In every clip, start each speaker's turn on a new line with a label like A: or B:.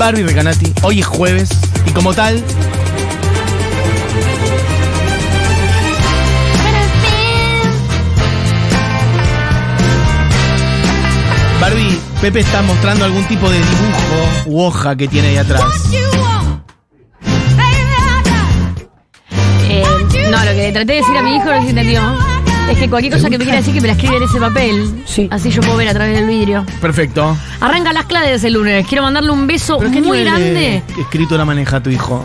A: Barbie Recanati. Hoy es jueves y como tal, Barbie, Pepe está mostrando algún tipo de dibujo u hoja que tiene ahí atrás.
B: Eh, no, lo que traté de decir a mi hijo no se entendió. Es que cualquier cosa que me quiera decir que me la escribe en ese papel.
C: Sí.
B: Así yo puedo ver a través del vidrio.
A: Perfecto.
B: Arranca las clases el lunes. Quiero mandarle un beso
A: ¿Pero qué
B: muy
A: nivel de
B: grande.
A: escrito la maneja tu hijo?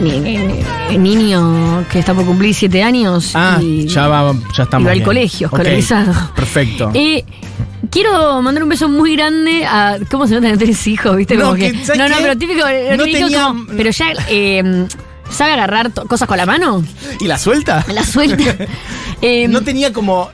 B: Ni- ni- ni- niño que está por cumplir siete años.
A: Ah,
B: y,
A: ya va, ya estamos.
B: y va al
A: bien.
B: colegio,
A: Ok,
B: escolarizado.
A: Perfecto.
B: Eh, quiero mandar un beso muy grande a. ¿Cómo se nota que no tenés hijos? ¿Viste?
A: No,
B: Como
A: que,
B: que,
A: ¿sabes
B: no, no,
A: qué?
B: pero típico.
A: No
B: típico
A: tenía-
B: como- pero ya. eh, ¿Sabe agarrar cosas con la mano?
A: ¿Y la suelta?
B: La suelta. Eh,
A: no tenía como.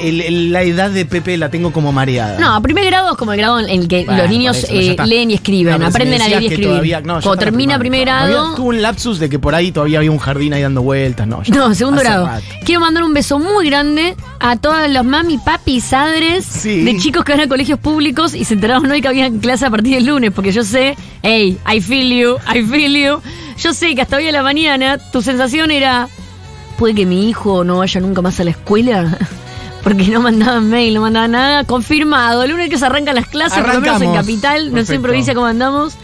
A: el- el- la edad de Pepe la tengo como mareada.
B: No, primer grado es como el grado en el que
A: Bueno,
B: los niños
A: eso,
B: eh, leen y escriben,
A: No, pero si
B: aprenden a leer y escribir.
A: todavía- no,
B: Cuando termina primer
A: Había-
B: grado.
A: tuvo un lapsus de que por ahí todavía había un jardín ahí dando vueltas. No, ya-
B: No, segundo grado.
A: rato.
B: Quiero mandar un beso muy grande a todos los mami, papi, sadres
A: Sí.
B: de chicos que van a colegios públicos y se enteraron hoy que había clase a partir del lunes, porque yo sé, hey, I feel you, I feel you. Yo sé que hasta hoy a la mañana tu sensación era, puede que mi hijo no vaya nunca más a la escuela. Porque no mandaban mail, no mandaban nada. Confirmado. El lunes que se arrancan las clases, por lo menos en. Capital, no sé en provincia cómo andamos.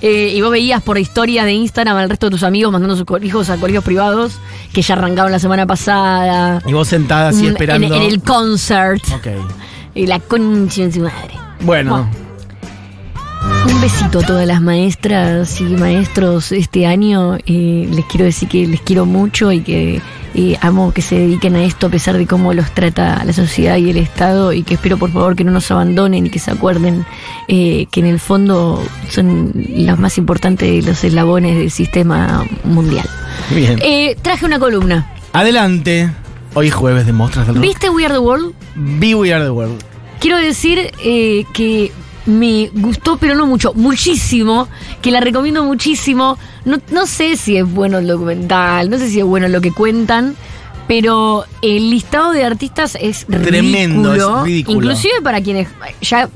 B: Eh, y vos veías por historias de Instagram al resto de tus amigos mandando sus hijos a colegios privados que ya arrancaron la semana pasada.
A: Y vos sentada así
B: Mm,
A: esperando.
B: En, en el concert.
A: Ok.
B: Y la concha de su madre.
A: Bueno.
B: Un besito a todas las maestras y maestros este año. Eh, les quiero decir que les quiero mucho y que eh, amo que se dediquen a esto a pesar de cómo los trata la sociedad y el Estado y que espero por favor que no nos abandonen y que se acuerden eh, que en el fondo son los más importantes de los eslabones del sistema mundial.
A: Bien.
B: Eh, traje una columna.
A: Adelante. Hoy es jueves de Mostras del Rock.
B: ¿Viste We Are the World?
A: Be We Are the World.
B: Quiero decir eh, que me gustó, pero no mucho, muchísimo, que la recomiendo muchísimo. No, no sé si es bueno el documental, no sé si es bueno lo que cuentan, pero el listado de artistas es
A: Tremendo,
B: ridículo.
A: es ridículo.
B: Inclusive para quienes ya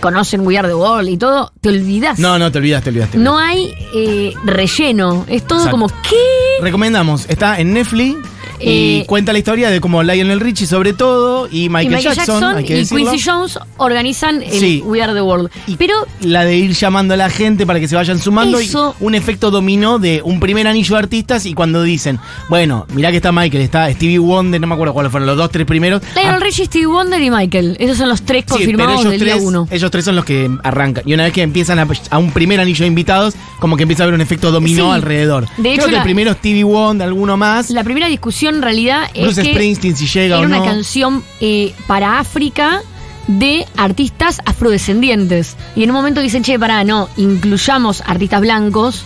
B: conocen We Are the World y todo, te olvidas.
A: No, no, te olvidas, te olvidas.
B: No hay eh, relleno, es todo
A: Exacto.
B: como, ¿qué?
A: Recomendamos, está en Netflix y
B: Eh,
A: cuenta la historia de cómo Lionel Richie sobre todo y Michael,
B: y Michael Jackson,
A: hay que
B: y
A: decirlo.
B: Quincy Jones organizan el
A: Sí.
B: We Are the World.
A: Y
B: Pero
A: la de ir llamando a la gente para que se vayan sumando
B: Eso-
A: y un efecto dominó de un primer anillo de artistas y cuando dicen, bueno, mirá que está Michael, está Stevie Wonder, no me acuerdo cuáles fueron los dos, tres primeros.
B: Lionel
A: Ah,
B: Richie, Stevie Wonder y Michael. Esos son los tres
A: sí,
B: confirmados
A: ellos
B: del
A: tres,
B: día uno.
A: ellos tres son los que arrancan. Y una vez que empiezan a, a un primer anillo de invitados, como que empieza a haber un efecto dominó
B: Sí.
A: alrededor.
B: De hecho,
A: Creo que
B: la-
A: el primero Stevie Wonder, alguno más.
B: La primera discusión en realidad es
A: Bruce
B: que
A: Springsteen si llega
B: era
A: o
B: una
A: no.
B: canción eh, para África de artistas afrodescendientes. Y en un momento dicen, che, pará, no, incluyamos artistas blancos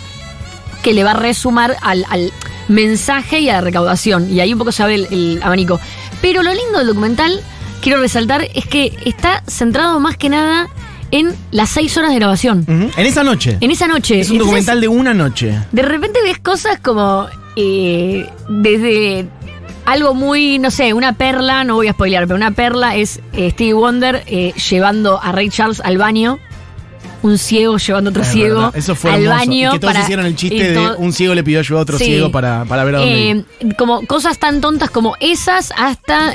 B: que le va a resumar al, al mensaje y a la recaudación. Y ahí un poco se abre el, el abanico. Pero lo lindo del documental, quiero resaltar, es que está centrado más que nada en las seis horas de grabación.
A: En esa noche.
B: En esa noche.
A: es un
B: Entonces,
A: documental de una noche.
B: De repente ves cosas como eh, desde algo muy, no sé, una perla, no voy a spoilear, pero una perla es eh, Stevie Wonder eh, llevando a Ray Charles al baño. Un ciego llevando a otro
A: Es
B: ciego
A: verdad, Eso fue
B: al
A: hermoso.
B: baño.
A: y que todos
B: para-
A: hicieron el chiste de un ciego le pidió ayuda a otro
B: Sí.
A: ciego para, para ver a dónde ir.
B: eh, como cosas tan tontas como esas hasta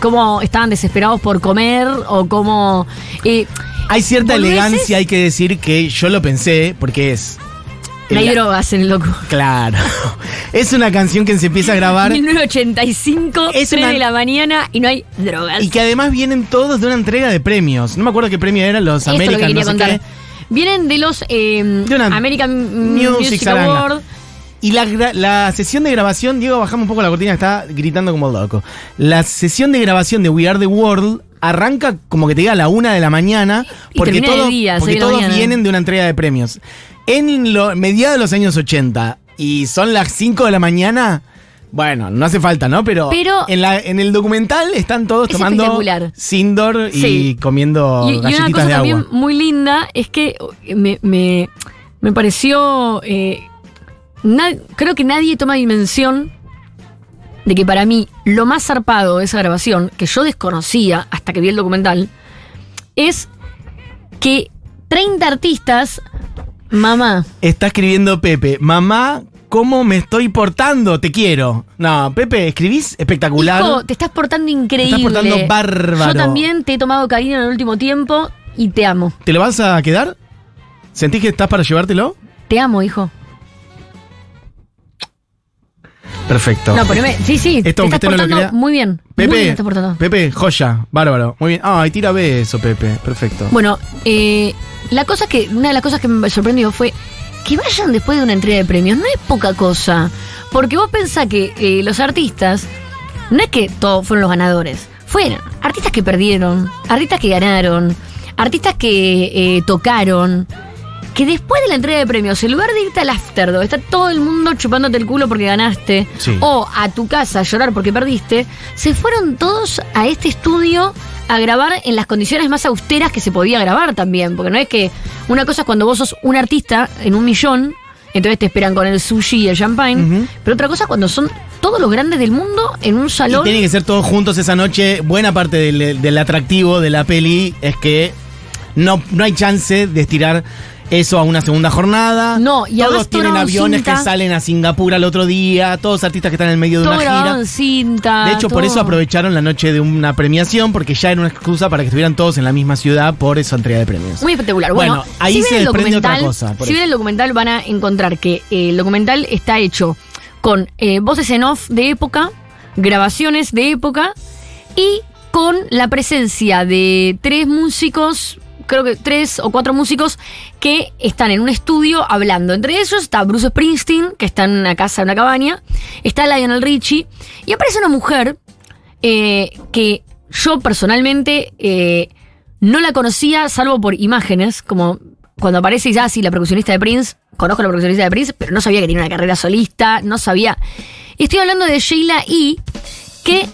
B: cómo estaban desesperados por comer o cómo...
A: Hay cierta elegancia, hay que decir que yo lo pensé, porque es.
B: No hay drogas en el loco.
A: Claro. Es una canción que se empieza a grabar
B: 1985,
A: Es
B: 3
A: una-
B: de la mañana y no hay drogas.
A: y que además vienen todos de una entrega de premios. No me acuerdo qué premio eran los
B: Esto es lo que
A: American,
B: quería
A: no sé
B: contar.
A: qué.
B: Vienen de los eh,
A: De
B: American
A: Music
B: Music. Award.
A: Y la, la sesión de grabación, Diego, bajamos un poco la cortina, está gritando como loco. La sesión de grabación de We Are the World arranca como que te diga a la una de la mañana,
B: Y
A: porque, todo-
B: día,
A: todos
B: mañana.
A: vienen de una entrega de premios. En lo, mediados de los años 80 y son las 5 de la mañana. Bueno, no hace falta, ¿no? Pero,
B: Pero-
A: en, la, en el documental están todos
B: Es
A: tomando. Sindor y
B: Sí.
A: comiendo
B: Y, y una
A: galletitas
B: cosa
A: de
B: también
A: agua.
B: muy linda es que me, me, me pareció. eh, na- creo que nadie toma dimensión de que para mí lo más zarpado de esa grabación, que yo desconocía hasta que vi el documental, es que 30 artistas Mamá.
A: Está escribiendo Pepe. Mamá, ¿cómo me estoy portando? Te quiero. No, Pepe, escribís espectacular.
B: Hijo, te estás portando increíble.
A: Te estás portando bárbaro.
B: Yo también te he tomado cariño en el último tiempo y te amo.
A: ¿Te lo vas a quedar? ¿Sentís que estás para llevártelo?
B: Te amo, hijo.
A: Perfecto.
B: No, poneme. Sí, sí.
A: Esto,
B: te estás
A: no
B: portando muy bien. muy
A: Pepe,
B: bien te estás portando.
A: Pepe, joya, bárbaro. Muy bien. Ay, tira beso, Pepe. Perfecto.
B: Bueno, eh, la cosa que, una de las cosas que me sorprendió fue que vayan después de una entrega de premios. No es poca cosa. Porque vos pensás que eh, los artistas, no es que todos fueron los ganadores. Fueron artistas que perdieron, artistas que ganaron, artistas que eh, tocaron. Que después de la entrega de premios, en lugar de irte al after, donde está todo el mundo chupándote el culo porque ganaste,
A: Sí.
B: o a tu casa a llorar porque perdiste, se fueron todos a este estudio a grabar en las condiciones más austeras que se podía grabar también. Porque no es que una cosa es cuando vos sos un artista en un millón, entonces te esperan con el sushi y el champagne, pero otra cosa es cuando son todos los grandes del mundo en un
A: Y
B: salón.
A: tienen que ser todos juntos esa noche. Buena parte del, del atractivo de la peli es que no, no hay chance de estirar eso a una segunda jornada.
B: No, y
A: todos tienen aviones
B: cinta.
A: que salen a Singapur al otro día, todos artistas que están en el medio de
B: todo
A: una gira.
B: en cinta.
A: De hecho, por eso aprovecharon la noche de una premiación, porque ya era una excusa para que estuvieran todos en la misma ciudad por esa entrega de premios.
B: Muy espectacular. Bueno,
A: Bueno, ahí
B: si
A: se desprende otra cosa,
B: Si ven el documental van a encontrar que eh, el documental está hecho con eh, voces en off de época, grabaciones de época y con la presencia de tres músicos, creo que tres o cuatro músicos que están en un estudio hablando. Entre ellos está Bruce Springsteen, que está en una casa, en una cabaña, está Lionel Richie y aparece una mujer eh, que yo personalmente eh, no la conocía salvo por imágenes, como cuando aparece ya así la percusionista de Prince, conozco a la percusionista de Prince, pero no sabía que tenía una carrera solista, no sabía. Estoy hablando de Sheila E., que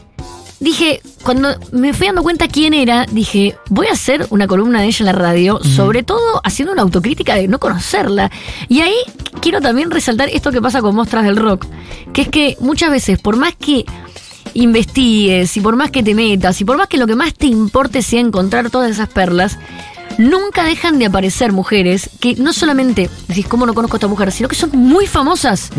B: dije, cuando me fui dando cuenta quién era, dije, voy a hacer una columna de ella en la radio, sobre todo haciendo una autocrítica de no conocerla. Y ahí quiero también resaltar esto que pasa con Mostras del Rock, que es que muchas veces, por más que investigues y por más que te metas y por más que lo que más te importe sea encontrar todas esas perlas, nunca dejan de aparecer mujeres que no solamente decís, ¿cómo no conozco a esta mujer? Sino que son muy famosas.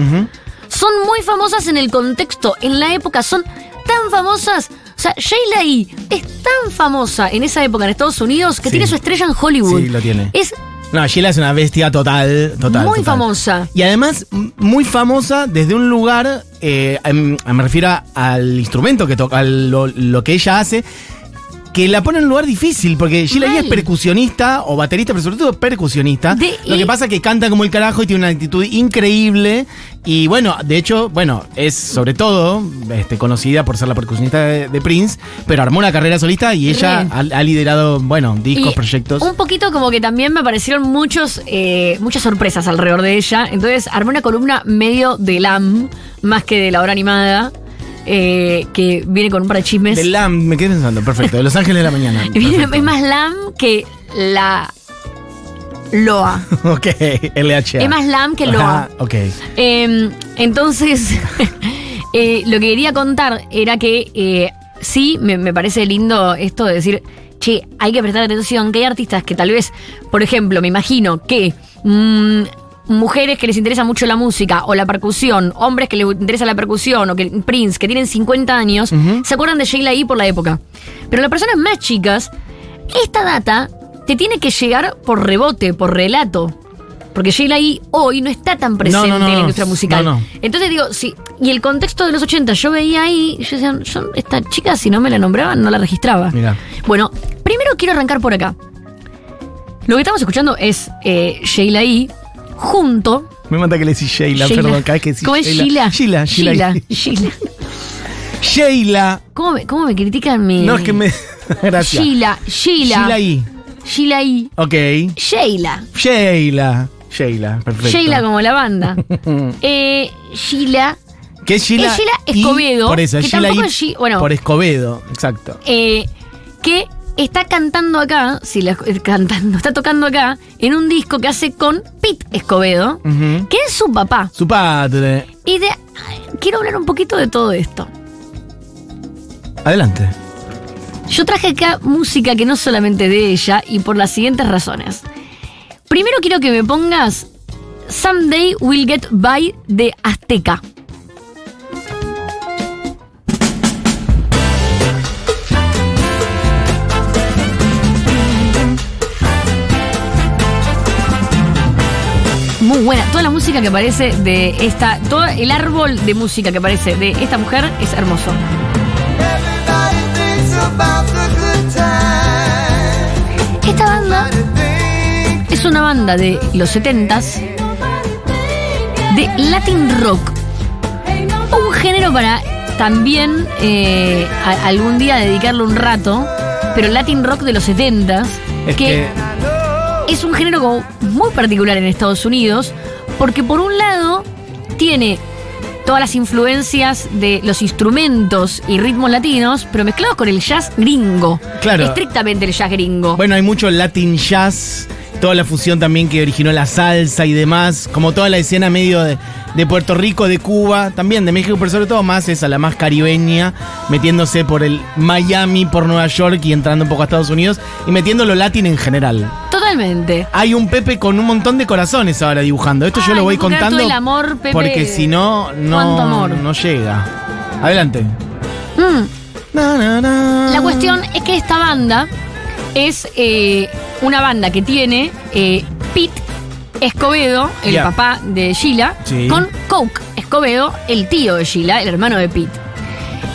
B: Son muy famosas en el contexto, en la época, son tan famosas. O sea, Sheila E. es tan famosa en esa época en Estados Unidos que
A: Sí.
B: tiene su estrella en Hollywood.
A: Sí, lo tiene.
B: Es
A: No, Sheila es una bestia total, total.
B: muy
A: total.
B: famosa.
A: Y además, muy famosa desde un lugar, eh, em, me refiero al instrumento que toca, a lo, lo que ella hace, que la pone en un lugar difícil, porque Sheila.
B: Mal.
A: es percusionista o baterista, pero sobre todo percusionista.
B: De-
A: lo que pasa es que canta como el carajo y tiene una actitud increíble. Y bueno, de hecho, bueno, es sobre todo este, conocida por ser la percusionista de, de Prince, pero armó una carrera solista y ella ha, ha liderado, bueno, discos,
B: Y
A: proyectos.
B: Un poquito como que también me aparecieron muchos, eh, muchas sorpresas alrededor de ella. Entonces armé una columna medio de LAM, más que de la hora animada, eh, que viene con un par de chismes.
A: De LAM, me quedé pensando, perfecto, de Los Ángeles de la Mañana.
B: Viene-
A: perfecto.
B: es más LAM que la LOA.
A: Ok, LHA.
B: Es más LAM que
A: Ajá,
B: LOA.
A: ok.
B: Eh, entonces, eh, lo que quería contar era que eh, sí, me, me parece lindo esto de decir, che, hay que prestar atención, que hay artistas que tal vez, por ejemplo, me imagino que mm, mujeres que les interesa mucho la música o la percusión, hombres que les interesa la percusión o que Prince, que tienen 50 años, se acuerdan de Sheila E. por la época. Pero las personas más chicas, esta data te tiene que llegar por rebote, por relato. Porque Sheila E. hoy no está tan presente
A: No, no, no,
B: en la industria musical. Entonces digo, sí, y el contexto de los 80, yo veía ahí, yo decía, yo, esta chica si no me la nombraban, no la registraba.
A: Mira.
B: Bueno, primero quiero arrancar por acá. Lo que estamos escuchando es eh, Sheila E. junto.
A: Me mata que le decís Sheila,
B: Sheila.
A: perdón, cada vez que decís
B: ¿Cómo es Sheila?
A: Sheila, Sheila.
B: Sheila. Sheila.
A: Sheila.
B: ¿Cómo me, cómo me critican mi.
A: No, es que me. Gracias.
B: Sheila, Sheila.
A: Sheila I.
B: Sheila E.
A: Ok.
B: Sheila.
A: Sheila. Sheila, perfecto.
B: Sheila como la banda. eh, Sheila.
A: ¿Qué es Sheila?
B: Es Sheila
A: I,
B: Escobedo,
A: Por eso, es
B: que
A: Sheila
B: tampoco
A: I
B: es bueno.
A: Por Escobedo, exacto.
B: eh, que está cantando acá, si la, eh, cantando, está tocando acá, en un disco que hace con Pete Escobedo, que es su papá.
A: Su padre.
B: Y de, quiero hablar un poquito de todo esto.
A: Adelante.
B: Yo traje acá música que no solamente de ella y por las siguientes razones. Primero quiero que me pongas Someday We'll Get By de Azteca. Muy buena. Toda la música que aparece de esta. Todo el árbol de música que aparece de esta mujer es hermoso. Esta banda es una banda de los 70s de Latin rock. Un género para también eh, a- algún día dedicarle un rato, pero Latin rock de los 70s,
A: Es
B: que,
A: que
B: es un género como muy particular en Estados Unidos, porque por un lado tiene todas las influencias de los instrumentos y ritmos latinos, pero mezclados con el jazz gringo.
A: Claro.
B: Estrictamente el jazz gringo.
A: Bueno, hay mucho Latin jazz, toda la fusión también que originó la salsa y demás, como toda la escena medio de, de Puerto Rico, de Cuba, también de México, pero sobre todo más esa, la más caribeña, metiéndose por el Miami, por Nueva York y entrando un poco a Estados Unidos y metiendo lo latín en general.
B: Totalmente.
A: Hay un Pepe con un montón de corazones ahora dibujando. Esto yo lo voy contando
B: el amor, Pepe.
A: porque si no, no, no llega. Adelante.
B: Mm.
A: Na, na, na.
B: La cuestión es que esta banda es eh, una banda que tiene eh, Pete Escobedo, el papá de Sheila,
A: Sí.
B: con Coke Escobedo, el tío de Sheila, el hermano de Pete.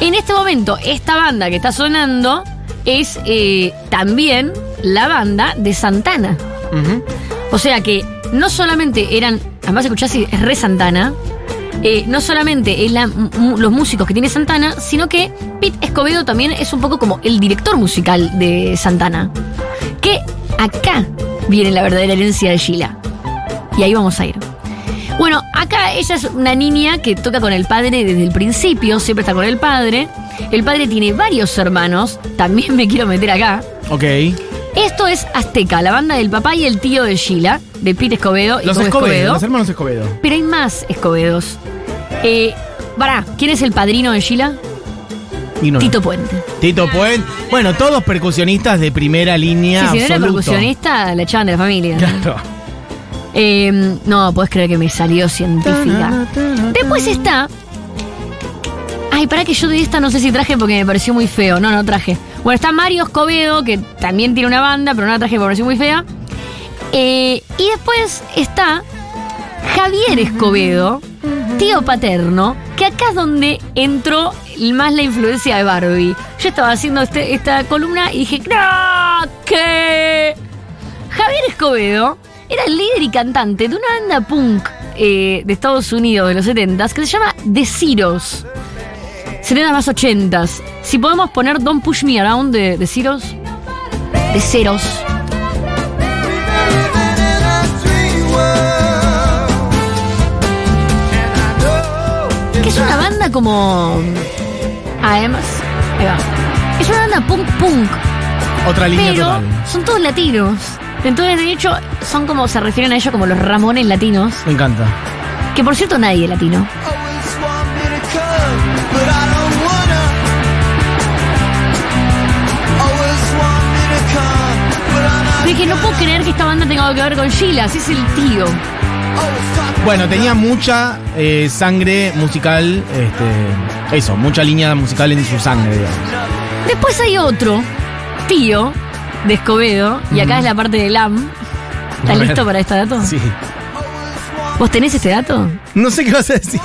B: En este momento, esta banda que está sonando es eh, también la banda de Santana.
A: Ujú.
B: O sea que no solamente eran, además escuchás y es re Santana, eh, no solamente es la- mu- los músicos que tiene Santana, sino que Pete Escobedo también es un poco como el director musical de Santana. Que acá viene la verdadera herencia de Sheila. Y ahí vamos a ir. Bueno, acá ella es una niña que toca con el padre desde el principio, siempre está con el padre. El padre tiene varios hermanos, también me quiero meter acá.
A: Ok.
B: Esto es Azteca, la banda del papá y el tío de Sheila, de Pete Escobedo y
A: Los Escobedo, los hermanos Escobedo.
B: Pero hay más Escobedos. Eh, pará, ¿quién es el padrino de Sheila?
A: Y no.
B: Tito Puente.
A: Tito Puente. Bueno, todos percusionistas de primera línea.
B: Sí, si no era
A: absoluto.
B: percusionista, la echaban de la familia.
A: Claro.
B: Eh, no, podés creer que me salió científica. Después está. Ay, para que yo de esta no sé si traje porque me pareció muy feo. No, no traje. Bueno, está Mario Escobedo, que también tiene una banda, pero no la traje porque me pareció muy fea. Eh, y después está Javier Escobedo, tío paterno, que acá es donde entró más la influencia de Barbie. Yo estaba haciendo este- esta columna y dije, ¡No! ¿Qué? Javier Escobedo era el líder y cantante de una banda punk eh, de Estados Unidos de los 70s que se llama The Zeros. 70 más 80s. Si podemos poner Don't Push Me Around de, de Zeros. De Ceros. Que es una banda como. Además. Ahí va. Es una banda punk punk.
A: Otra línea
B: Pero
A: total.
B: son todos latinos. Entonces, de hecho, son como se refieren a ellos como los Ramones latinos.
A: Me encanta.
B: Que por cierto, nadie es latino. Dije, no puedo creer que esta banda tenga algo que ver con Sheila, si es el tío.
A: Bueno, tenía mucha eh, sangre musical, este, eso, mucha línea musical en su sangre, digamos.
B: Después hay otro tío de Escobedo, y acá es la parte del AM.
A: A
B: ¿Estás listo para este dato?
A: Sí.
B: ¿Vos tenés este dato?
A: No sé qué vas a decir.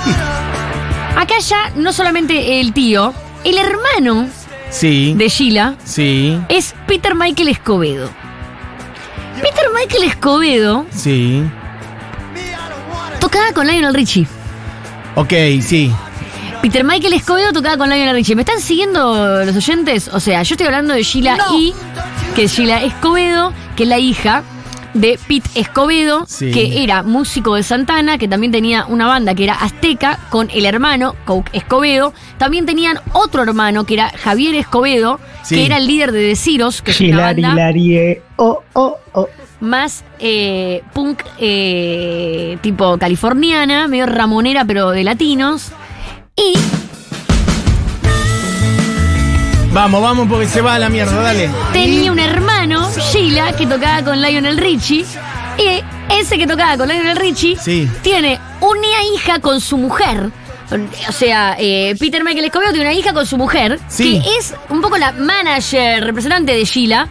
B: Acá ya no solamente el tío, el hermano
A: Sí.
B: de Sheila
A: Sí.
B: es Peter Michael Escobedo. Peter Michael Escobedo
A: Sí.
B: Tocaba con Lionel Richie.
A: Ok, sí.
B: Peter Michael Escobedo tocaba con Lionel Richie. ¿Me están siguiendo los oyentes? O sea, yo estoy hablando de Sheila y que es Sheila Escobedo, que es la hija de Pete Escobedo,
A: Sí.
B: que era músico de Santana, que también tenía una banda que era Azteca, con el hermano Coke Escobedo. También tenían otro hermano que era Javier Escobedo,
A: Sí.
B: que era el líder de Deciros, que es una
D: Hilari,
B: banda
D: Hilarie, oh, oh, oh.
B: Más eh, punk eh, tipo californiana, medio ramonera, pero de latinos. Y
A: Vamos, vamos, porque se va a la mierda, dale.
B: tenía un hermano, Sheila, que tocaba con Lionel Richie. Y ese que tocaba con Lionel Richie
A: Sí.
B: tiene una hija con su mujer. O sea, eh, Peter Michael Escobedo tiene una hija con su mujer,
A: Sí.
B: que es un poco la manager, representante de Sheila.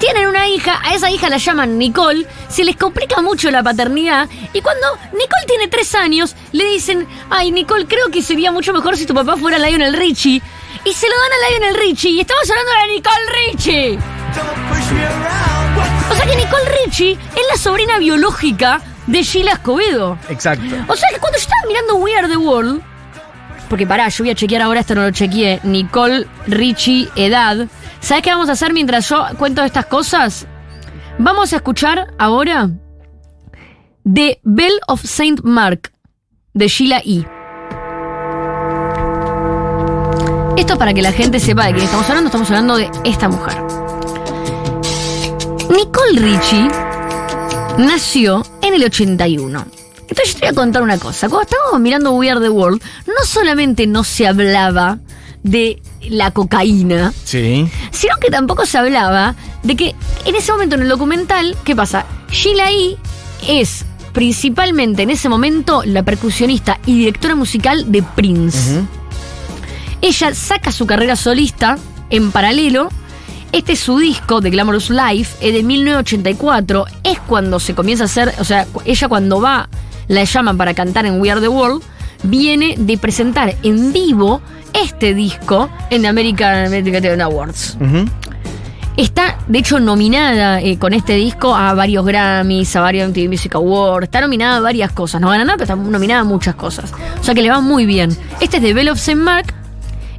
B: Tienen una hija, a esa hija la llaman Nicole, se les complica mucho la paternidad y cuando Nicole tiene tres años le dicen, ay Nicole, creo que sería mucho mejor si tu papá fuera Lionel Richie. Y se lo dan a Lionel Richie y estamos hablando de Nicole Richie.
C: Don't push me around. What
B: O sea que Nicole Richie es la sobrina biológica de Sheila Escobedo.
A: Exacto.
B: O sea que cuando yo estaba mirando We Are the World, porque pará, yo voy a chequear ahora, esto no lo chequeé, Nicole Richie, edad. ¿Sabes qué vamos a hacer mientras yo cuento estas cosas? Vamos a escuchar ahora The Bell of Saint Mark de Sheila E. Esto para que la gente sepa de quién estamos hablando, estamos hablando de esta mujer. Nicole Richie nació en el 81. Entonces yo te voy a contar una cosa. Cuando estábamos mirando We Are the World, no solamente no se hablaba de la cocaína,
A: Sí.
B: sino que tampoco se hablaba de que en ese momento en el documental, ¿qué pasa? Sheila E. es principalmente en ese momento la percusionista y directora musical de Prince. Ella saca su carrera solista en paralelo. Este es su disco de Glamorous Life, es de 1984. Es cuando se comienza a hacer, o sea, ella cuando va, la llaman para cantar en We Are the World, viene de presentar en vivo este disco en American American Awards. Está, de hecho, nominada eh, con este disco a varios Grammys, a varios MTV Music Awards. Está nominada a varias cosas. No gana nada, pero está nominada a muchas cosas. O sea que le va muy bien. Este es de Bell of St. Mark.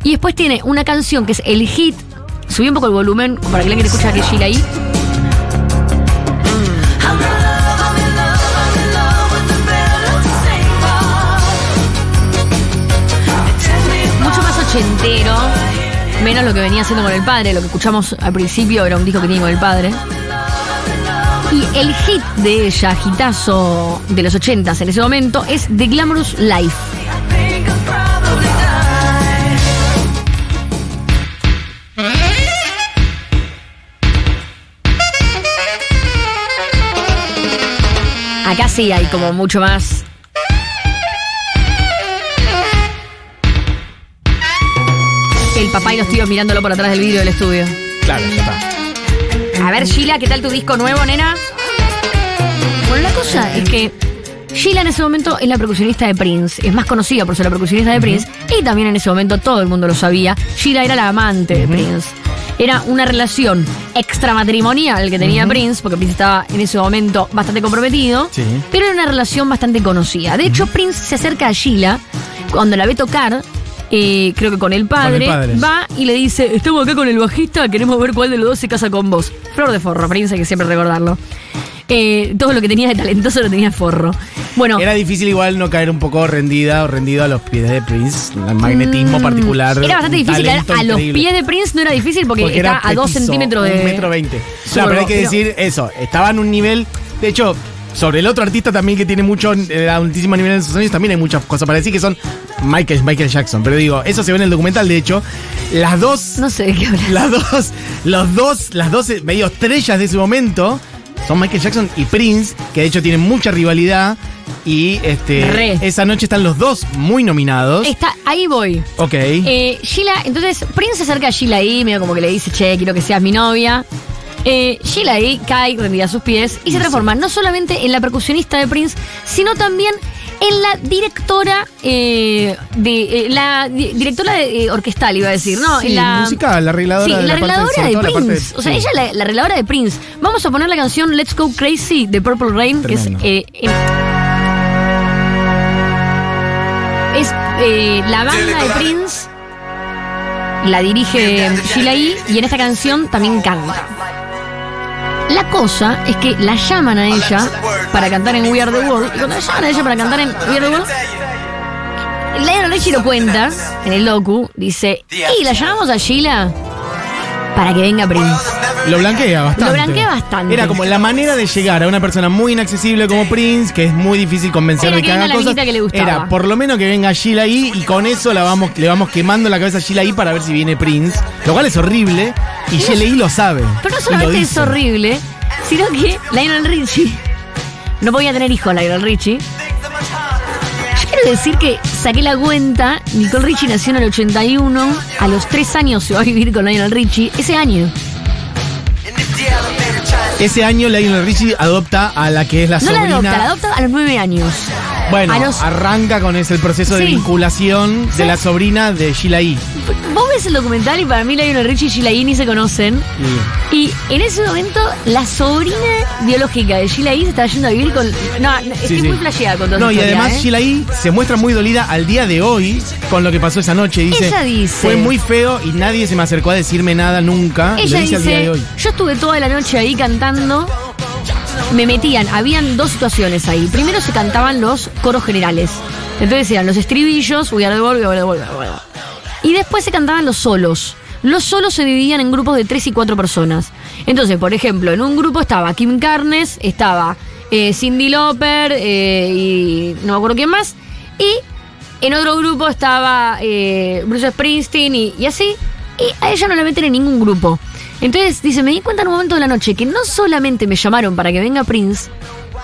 B: Y después tiene una canción que es el hit. Subí un poco el volumen para que la que escucha que es Sheila ahí. Ochentero. Menos lo que venía haciendo con el padre. Lo que escuchamos al principio era un disco que tenía con el padre. Y el hit de ella, hitazo de los ochentas en ese momento, es The Glamorous Life. Acá sí hay como mucho más. Papá y los tíos mirándolo por atrás del vidrio del estudio.
A: Claro, ya está.
B: A ver, Sheila, ¿qué tal tu disco nuevo, nena? Bueno, la cosa es que Sheila en ese momento es la percusionista de Prince. Es más conocida por ser la percusionista de Prince. Y también en ese momento todo el mundo lo sabía. Sheila era la amante de Prince. Era una relación extramatrimonial que tenía Prince, porque Prince estaba en ese momento bastante comprometido.
A: Sí.
B: Pero era una relación bastante conocida. De hecho, Prince se acerca a Sheila cuando la ve tocar. Eh, creo que con el, padre,
A: padre.
B: va y le dice, estamos acá con el bajista, queremos ver cuál de los dos se casa con vos. Flor de forro, Prince, hay que siempre recordarlo. Eh, todo lo que tenía de talentoso lo tenía forro. Bueno,
A: Era difícil igual no caer un poco rendida o rendido a los pies de Prince. El magnetismo
B: mm,
A: particular.
B: Era bastante difícil caer a los pies de Prince, no era difícil porque,
A: Porque
B: está
A: era
B: a dos
A: petizo,
B: centímetros de.
A: Un metro veinte. Claro, pero hay que
B: Pero-
A: decir eso. Estaba en un nivel. De hecho, sobre el otro artista también que tiene mucho, eh, altísimo nivel en sus años, también hay muchas cosas para decir que son Michael, Michael Jackson. Pero digo, eso se ve en el documental, de hecho. Las dos.
B: No sé de qué hablas.
A: Las dos. Los dos. Las dos eh, medio estrellas de ese momento. Son Michael Jackson y Prince, que de hecho tienen mucha rivalidad. Y este.
B: Re.
A: Esa noche están los dos muy nominados.
B: Está, ahí voy.
A: Ok.
B: Eh, Sheila, entonces Prince se acerca a Sheila ahí, medio como que le dice, che, quiero que seas mi novia. Eh, Sheila ahí cae rendida a sus pies y se transforma no solamente en la percusionista de Prince, sino también en la directora eh, de eh, la di- directora de, eh, orquestal iba a decir, no,
A: Sí,
B: en la
A: musical, la arregladora
B: Sí,
A: de
B: la
A: la parte-
B: arregladora
A: sobre
B: de
A: todo la parte
B: Prince.
A: de-
B: o sea,
A: sí.
B: ella es la, la arregladora de Prince. Vamos a poner la canción Let's Go Crazy de Purple Rain,
A: Tremendo.
B: que es eh, em- es eh, la banda de Prince la dirige Sheila E. y en esta canción también canta. La cosa es que la llaman a ella para cantar en We Are the World. Y cuando la llaman a ella para cantar en We Are the World, Lionel Richie lo cuenta en el docu. Dice, y la llamamos a Sheila para que venga Prince.
A: Lo blanquea bastante.
B: Lo blanquea bastante.
A: Era como la manera de llegar a una persona muy inaccesible como Prince, que es muy difícil convencer
B: Era
A: de
B: que
A: que haga
B: la
A: cosas.
B: minita que le gustaba.
A: Era por lo menos que venga Sheila ahí y con eso la vamos, le vamos quemando la cabeza a Sheila ahí para ver si viene Prince. Lo cual es horrible y Sheila ahí lo sabe.
B: Pero no solamente es horrible, sino que Lionel Richie no podía tener hijos Lionel Richie. Decir que saqué la cuenta, Nicole Richie nació en el 81, a los 3 años se va a vivir con Lionel Richie, ese año.
A: Ese año Lionel Richie adopta a la que es la
B: No la
A: sobrina.
B: adopta, la adopta a los 9 años.
A: Bueno,
B: los-
A: arranca con ese el proceso de vinculación
B: Sí.
A: de la sobrina de Sheila E.
B: Vos ves el documental y para mí Lionel Richie y Sheila E. ni se conocen.
A: Y-
B: Y en ese momento, la sobrina biológica de Sheila E. se estaba yendo a vivir con. No, estoy muy flasheada con todo
A: No, y además Sheila E. se muestra muy dolida al día de hoy con lo que pasó esa noche. Dice,
B: Ella dice-
A: fue muy feo y nadie se me acercó a decirme nada nunca.
B: Ella
A: lo dice al día de
B: dice:
A: hoy.
B: Yo estuve toda la noche ahí cantando. Me metían, habían dos situaciones ahí. Primero se cantaban los coros generales. Entonces eran los estribillos, We are the. Y después se cantaban los solos. Los solos se dividían en grupos de tres y cuatro personas. Entonces, por ejemplo, en un grupo estaba Kim Carnes, estaba eh, Cindy Lauper eh, y no me acuerdo quién más. Y en otro grupo estaba eh, Bruce Springsteen y, y así. Y a ella no la meten en ningún grupo. Entonces, dice, me di cuenta en un momento de la noche que no solamente me llamaron para que venga Prince,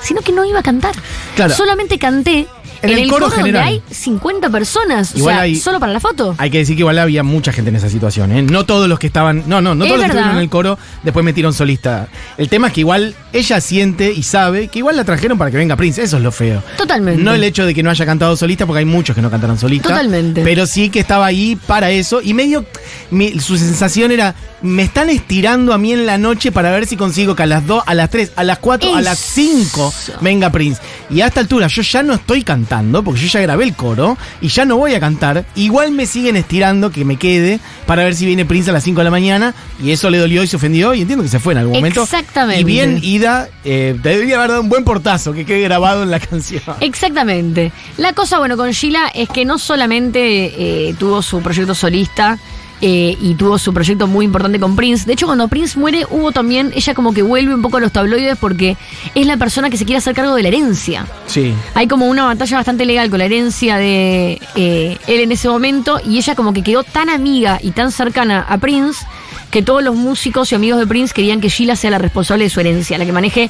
B: sino que no iba a cantar.
A: Claro.
B: Solamente canté
A: En
B: en,
A: el
B: el,
A: coro
B: coro,
A: general.
B: donde hay 50 personas.
A: Igual
B: o sea,
A: hay-
B: solo para la foto.
A: Hay que decir que igual había mucha gente en esa situación, ¿eh? No todos los que estaban. No, no, no
B: Es
A: todos los que estuvieron en el coro después metieron solista. El tema es que igual ella siente y sabe que igual la trajeron para que venga Prince. Eso es lo feo.
B: Totalmente.
A: No el hecho de que no haya cantado solista, porque hay muchos que no cantaron solista.
B: Totalmente.
A: Pero sí que estaba ahí para eso. Y medio. mi- su sensación era. Me están estirando a mí en la noche para ver si consigo que a las 2, a las 3, a las 4, a las 5 venga Prince. Y a esta altura yo ya no estoy cantando, porque yo ya grabé el coro y ya no voy a cantar. Igual me siguen estirando que me quede para ver si viene Prince a las 5 de la mañana. Y eso le dolió y se ofendió. Y entiendo que se fue en algún momento.
B: Exactamente.
A: Y bien, Ida, eh, te debería haber dado un buen portazo que quede grabado en la canción.
B: Exactamente. La cosa, bueno, con Sheila es que no solamente eh, tuvo su proyecto solista eh, y tuvo su proyecto muy importante con Prince. De hecho, cuando Prince muere, hubo también, ella como que vuelve un poco a los tabloides porque es la persona que se quiere hacer cargo de la herencia.
A: Sí.
B: Hay como una batalla bastante legal con la herencia de eh, él en ese momento y ella como que quedó tan amiga y tan cercana a Prince que todos los músicos y amigos de Prince querían que Sheila sea la responsable de su herencia, la que maneje,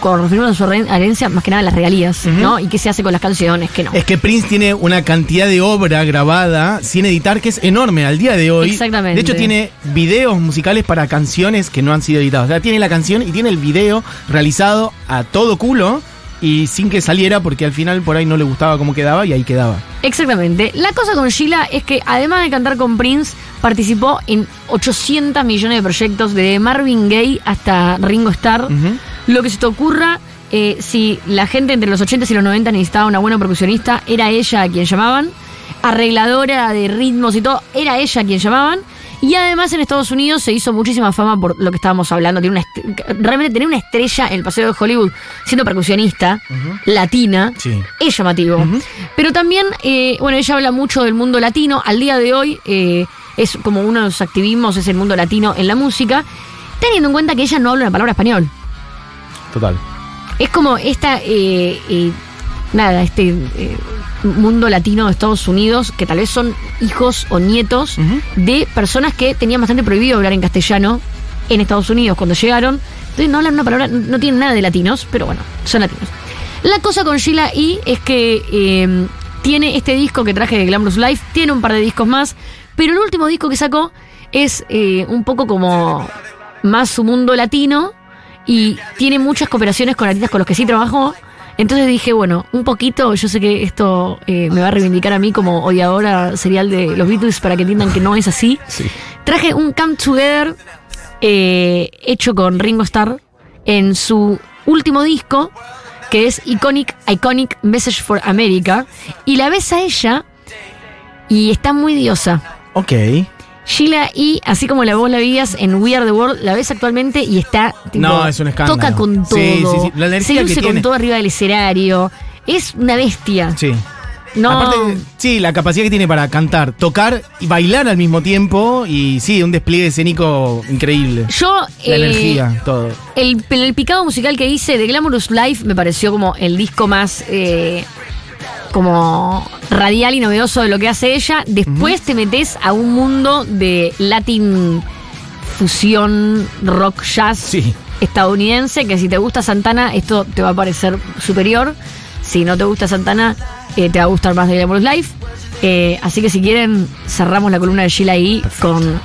B: con referirnos a su re- herencia, más que nada las regalías, ¿no? Y qué se hace con las canciones, que no.
A: Es que Prince tiene una cantidad de obra grabada sin editar que es enorme al día de hoy.
B: Exactamente.
A: De hecho, tiene videos musicales para canciones que no han sido editados. O sea, tiene la canción y tiene el video realizado a todo culo y sin que saliera porque al final por ahí no le gustaba cómo quedaba y ahí quedaba.
B: Exactamente. La cosa con Sheila es que además de cantar con Prince, participó en 800 millones de proyectos, de Marvin Gaye hasta Ringo Starr. Lo que se te ocurra, eh, si la gente entre los 80 y los 90 necesitaba una buena percusionista, era ella a quien llamaban. Arregladora de ritmos y todo, era ella a quien llamaban. Y además en Estados Unidos se hizo muchísima fama por lo que estábamos hablando. Tiene una realmente tener una estrella en el Paseo de Hollywood siendo percusionista, latina,
A: Sí.
B: es llamativo. Pero también, eh, bueno, ella habla mucho del mundo latino. Al día de hoy eh, es como uno de los activismos, es el mundo latino en la música, teniendo en cuenta que ella no habla una palabra español.
A: Total.
B: Es como esta, eh, nada, este mundo latino de Estados Unidos, que tal vez son hijos o nietos de personas que tenían bastante prohibido hablar en castellano en Estados Unidos cuando llegaron. Entonces no hablan una palabra, no tienen nada de latinos, pero bueno, son latinos. La cosa con Sheila E es que eh, tiene este disco que traje de Glamorous Life, tiene un par de discos más, pero el último disco que sacó es eh, un poco como más su mundo latino y tiene muchas cooperaciones con artistas con los que sí trabajó. Entonces dije, bueno, un poquito, yo sé que esto eh, me va a reivindicar a mí como odiadora serial de los Beatles para que entiendan que no es así.
A: Sí.
B: Traje un Come Together eh, hecho con Ringo Starr en su último disco, que es Iconic, Iconic Message for America. Y la ves a ella y está muy diosa.
A: Ok.
B: Sheila y así como la vos la veías en We Are the World, la ves actualmente y está. tipo,
A: No, es un escándalo.
B: Toca con todo.
A: Sí, sí, sí. La energía
B: se luce
A: que
B: con todo arriba del escenario. Es una bestia.
A: Sí.
B: No.
A: Aparte, sí, la capacidad que tiene para cantar, tocar y bailar al mismo tiempo. Y sí, un despliegue escénico increíble.
B: Yo.
A: La
B: eh,
A: energía, todo.
B: El, el picado musical que hice de Glamorous Life me pareció como el disco más eh, como radial y novedoso de lo que hace ella. Después te metes a un mundo de Latin fusión, rock, jazz.
A: Sí.
B: estadounidense que si te gusta Santana, esto te va a parecer superior. Si no te gusta Santana, eh, te va a gustar más de Glamorous Life. Eh, así que si quieren, cerramos la columna de Sheila ahí con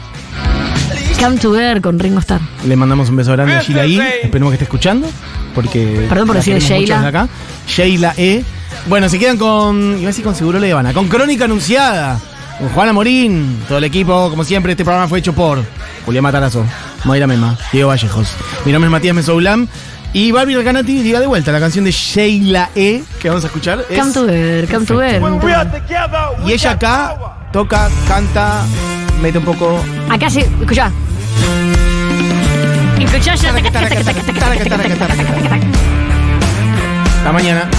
B: Come Together con Ringo Starr.
A: Le mandamos un beso grande a Sheila I. Esperemos que esté escuchando. Porque.
B: Perdón por decir Sheila.
A: acá. Sheila E. Bueno, se quedan con. Iba a decir con Seguro Le Habana. Con Crónica Anunciada. Con Juana Morín. Todo el equipo. Como siempre, este programa fue hecho por Julián Matarazo. Moira Mema. Diego Vallejos. Mi nombre es Matías Mesoulam. Y Barbie Recanati diga de vuelta la canción de Sheila E. Que vamos a escuchar. es-
B: Come Together, Come Together.
A: Y ella acá toca, canta, mete un poco.
B: Acá sí, escucha. Escuchá ya.
A: Hasta mañana.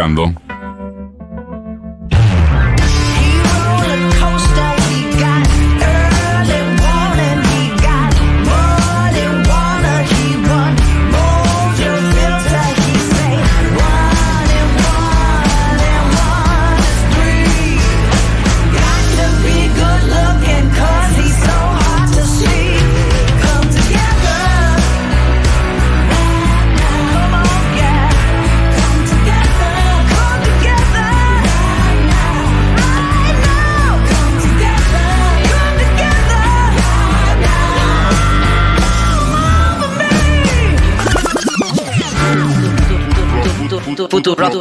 E: Redondeando. 푸드락